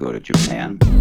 go to Japan.